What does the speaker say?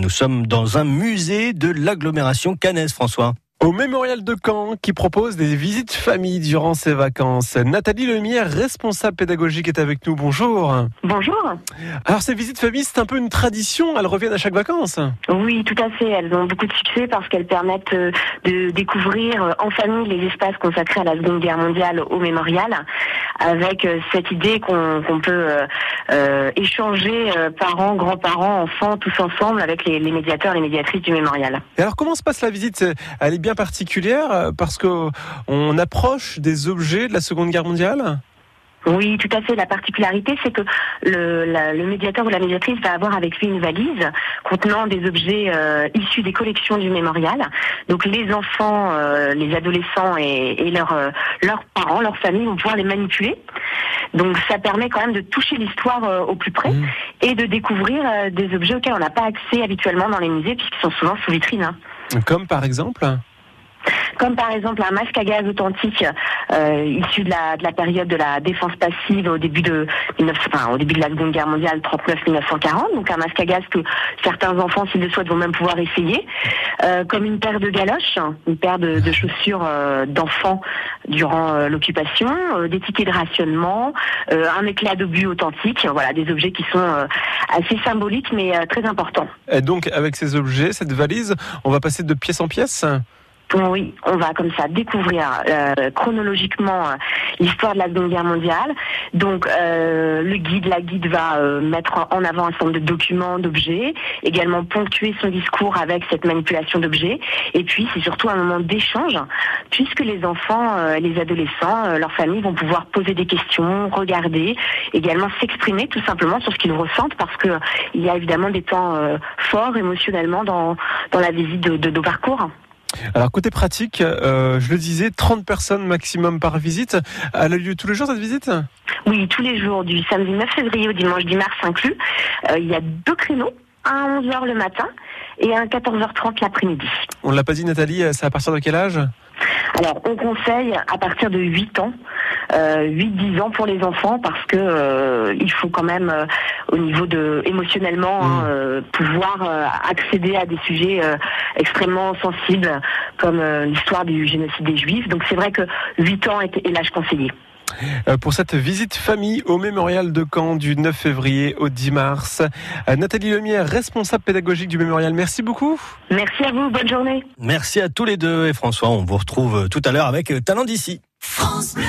Nous sommes dans un musée de l'agglomération cannaise, François au Mémorial de Caen qui propose des visites famille durant ses vacances. Nathalie Lemire, responsable pédagogique, est avec nous. Bonjour. Bonjour. Alors ces visites famille, c'est un peu une tradition, elles reviennent à chaque vacances Oui, tout à fait. Elles ont beaucoup de succès parce qu'elles permettent euh, de découvrir euh, en famille les espaces consacrés à la Seconde Guerre mondiale au Mémorial, avec euh, cette idée qu'on peut échanger parents, grands-parents, enfants, tous ensemble avec les, médiateurs, les médiatrices du Mémorial. Alors comment se passe la visite? Elle est bien particulière euh, parce que on approche des objets de la Seconde Guerre mondiale? Oui, tout à fait. La particularité, c'est que le, médiateur ou la médiatrice va avoir avec lui une valise contenant des objets euh, issus des collections du mémorial. Donc les enfants, euh, les adolescents et, leurs parents, leurs familles vont pouvoir les manipuler. Donc ça permet quand même de toucher l'histoire au plus près mmh. et de découvrir des objets auxquels on n'a pas accès habituellement dans les musées puisqu'ils sont souvent sous vitrine. Hein. Comme par exemple comme par exemple un masque à gaz authentique euh, issu de la, de période de la défense passive au début de au début de la Seconde Guerre mondiale 39-1940, donc un masque à gaz que certains enfants, s'ils le souhaitent, vont même pouvoir essayer, euh, comme une paire de galoches, une paire de, chaussures euh, d'enfants durant l'occupation, des tickets de rationnement, un éclat d'obus authentique, voilà, des objets qui sont assez symboliques mais très importants. Et donc avec ces objets, cette valise, on va passer de pièce en pièce oui, on va comme ça découvrir euh, chronologiquement euh, l'histoire de la Seconde Guerre mondiale. Donc euh, le guide, la guide va mettre en avant un certain nombre de documents, d'objets, également ponctuer son discours avec cette manipulation d'objets. Et puis c'est surtout un moment d'échange, puisque les enfants, les adolescents, leurs familles vont pouvoir poser des questions, regarder, également s'exprimer tout simplement sur ce qu'ils ressentent, parce que il y a évidemment des temps forts émotionnellement dans, dans la visite de, de nos parcours. Alors côté pratique, euh, je le disais, 30 personnes maximum par visite. Elle a lieu tous les jours cette visite? Oui, tous les jours, du samedi 9 février au dimanche 10 mars inclus. Euh, il y a deux créneaux, un à 11h le matin et un à 14h30 l'après-midi. On ne l'a pas dit Nathalie, c'est à partir de quel âge? Alors, on conseille à partir de 8 ans, euh, 8-10 ans pour les enfants, parce que euh, il faut quand même, euh, au niveau de émotionnellement, hein, mmh. euh, pouvoir accéder à des sujets extrêmement sensibles, comme l'histoire du génocide des Juifs. Donc, c'est vrai que 8 ans est, est l'âge conseillé. Euh, pour cette visite famille au mémorial de Caen du 9 février au 10 mars. Euh, Nathalie Lemire, responsable pédagogique du mémorial, merci beaucoup. Merci à vous, bonne journée. Merci à tous les deux et François, on vous retrouve tout à l'heure avec Talent d'ici. France Bleu.